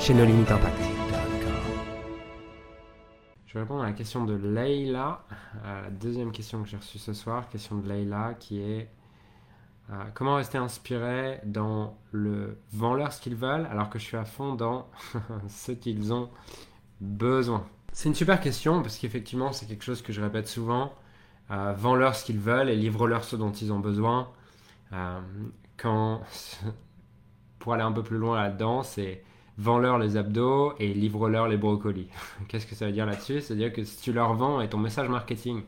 chez nos limites impact. Je vais répondre à la question de Leïla, la deuxième question que j'ai reçue ce soir, question de Leïla qui est euh, comment rester inspiré dans le vends-leur ce qu'ils veulent alors que je suis à fond dans ce qu'ils ont besoin? C'est une super question parce qu'effectivement c'est quelque chose que je répète souvent. Euh, vends-leur ce qu'ils veulent et livre-leur ce dont ils ont besoin. Euh, pour aller un peu plus loin là-dedans, c'est vends-leur les abdos et livre-leur les brocolis. Qu'est-ce que ça veut dire là-dessus? C'est-à-dire que si tu leur vends et ton message marketing,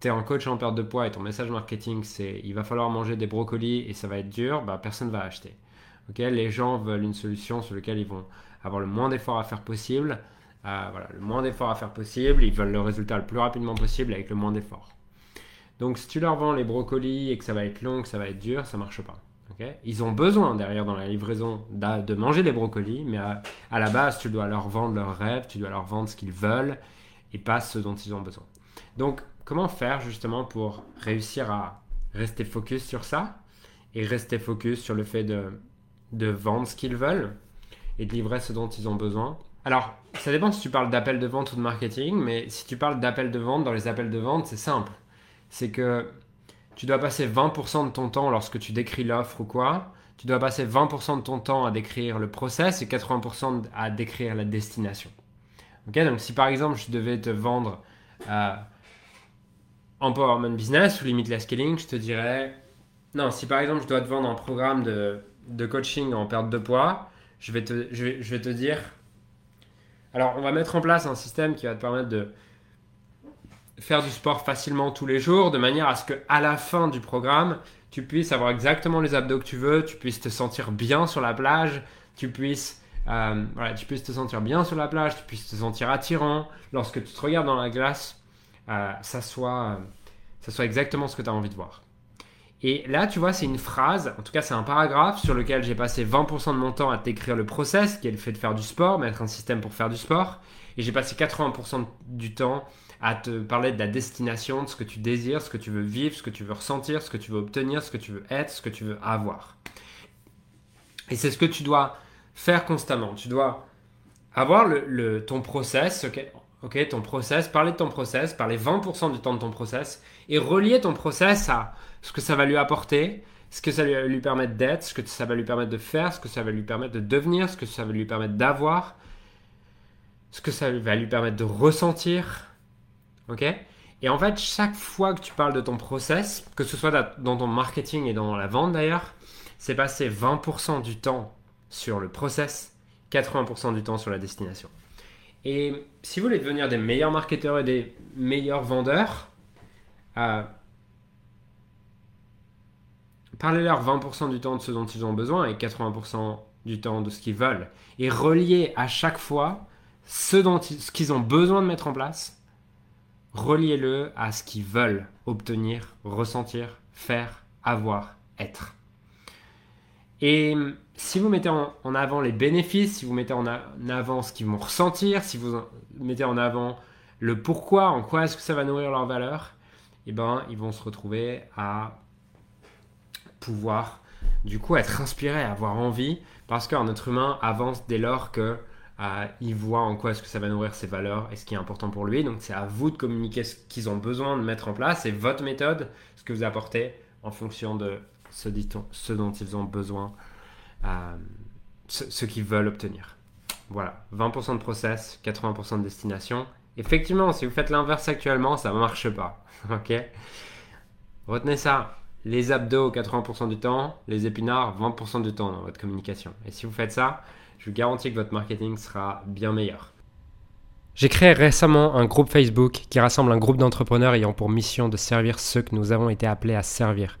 tu es en coach en perte de poids et ton message marketing c'est il va falloir manger des brocolis et ça va être dur, bah, personne va acheter. les gens veulent une solution sur laquelle ils vont avoir le moins d'efforts à faire possible. Euh, voilà, le moins à faire possible, ils veulent le résultat le plus rapidement possible avec le moins d'efforts. Donc si tu leur vends les brocolis et que ça va être long, que ça va être dur, ça marche pas. Ils ont besoin derrière dans la livraison de manger des brocolis, mais à, la base, tu dois leur vendre leurs rêves, tu dois leur vendre ce qu'ils veulent et pas ce dont ils ont besoin. Donc, comment faire justement pour réussir à rester focus sur ça et rester focus sur le fait de, de vendre ce qu'ils veulent et de livrer ce dont ils ont besoin? Alors, ça dépend si tu parles d'appel de vente ou de marketing, mais si tu parles d'appel de vente, dans les appels de vente, c'est simple. C'est que tu dois passer 20% de ton temps lorsque tu décris l'offre ou quoi. Tu dois passer 20% de ton temps à décrire le process et 80% à décrire la destination. Ok, donc si par exemple je devais te vendre euh, Empowerment Business ou Limitless Scaling, je te dirais non, si par exemple je dois te vendre un programme de, de coaching en perte de poids, je vais, te, je vais te dire alors on va mettre en place un système qui va te permettre de faire du sport facilement tous les jours, de manière à ce qu'à la fin du programme, tu puisses avoir exactement les abdos que tu veux, tu puisses te sentir bien sur la plage, tu puisses, euh, voilà, tu puisses te sentir bien sur la plage, tu puisses te sentir attirant. Lorsque tu te regardes dans la glace, euh, ça, soit, ça soit exactement ce que tu as envie de voir. Et là, tu vois, c'est une phrase, en tout cas c'est un paragraphe sur lequel j'ai passé 20% de mon temps à t'écrire le process, qui est le fait de faire du sport, mettre un système pour faire du sport. Et j'ai passé 80% du temps à te parler de la destination, de ce que tu désires, ce que tu veux vivre, ce que tu veux ressentir, ce que tu veux obtenir, ce que tu veux être, ce que tu veux avoir. Et c'est ce que tu dois faire constamment. Tu dois avoir le, ton process, ok, ton process, parler de ton process, parler 20% du temps de ton process et relier ton process à ce que ça va lui apporter, ce que ça va lui permettre d'être, ce que ça va lui permettre de faire, ce que ça va lui permettre de devenir, ce que ça va lui permettre d'avoir, ce que ça va lui permettre de ressentir, Ok? Et en fait, chaque fois que tu parles de ton process, que ce soit dans ton marketing et dans la vente d'ailleurs, c'est passer 20% du temps sur le process, 80% du temps sur la destination. Et si vous voulez devenir des meilleurs marketeurs et des meilleurs vendeurs, euh, parlez-leur 20% du temps de ce dont ils ont besoin et 80% du temps de ce qu'ils veulent. Et reliez à chaque fois ce, dont ce qu'ils ont besoin de mettre en place reliez-le à ce qu'ils veulent obtenir, ressentir, faire, avoir, être. Et si vous mettez en, avant les bénéfices, si vous mettez en avant ce qu'ils vont ressentir, si vous mettez en avant le pourquoi, en quoi est-ce que ça va nourrir leur valeur, eh ben, ils vont se retrouver à pouvoir du coup être inspirés, avoir envie, parce qu'un être humain avance dès lors que il voit en quoi est-ce que ça va nourrir ses valeurs et ce qui est important pour lui. Donc c'est à vous de communiquer ce qu'ils ont besoin de mettre en place et votre méthode, ce que vous apportez en fonction de ce, ce dont ils ont besoin, euh, ce, qu'ils veulent obtenir. Voilà, 20% de process, 80% de destination. Effectivement, si vous faites l'inverse actuellement, ça ne marche pas. ok? Retenez ça. Les abdos 80% du temps, les épinards 20% du temps dans votre communication. Et si vous faites ça, je vous garantis que votre marketing sera bien meilleur. J'ai créé récemment un groupe Facebook qui rassemble un groupe d'entrepreneurs ayant pour mission de servir ceux que nous avons été appelés à servir.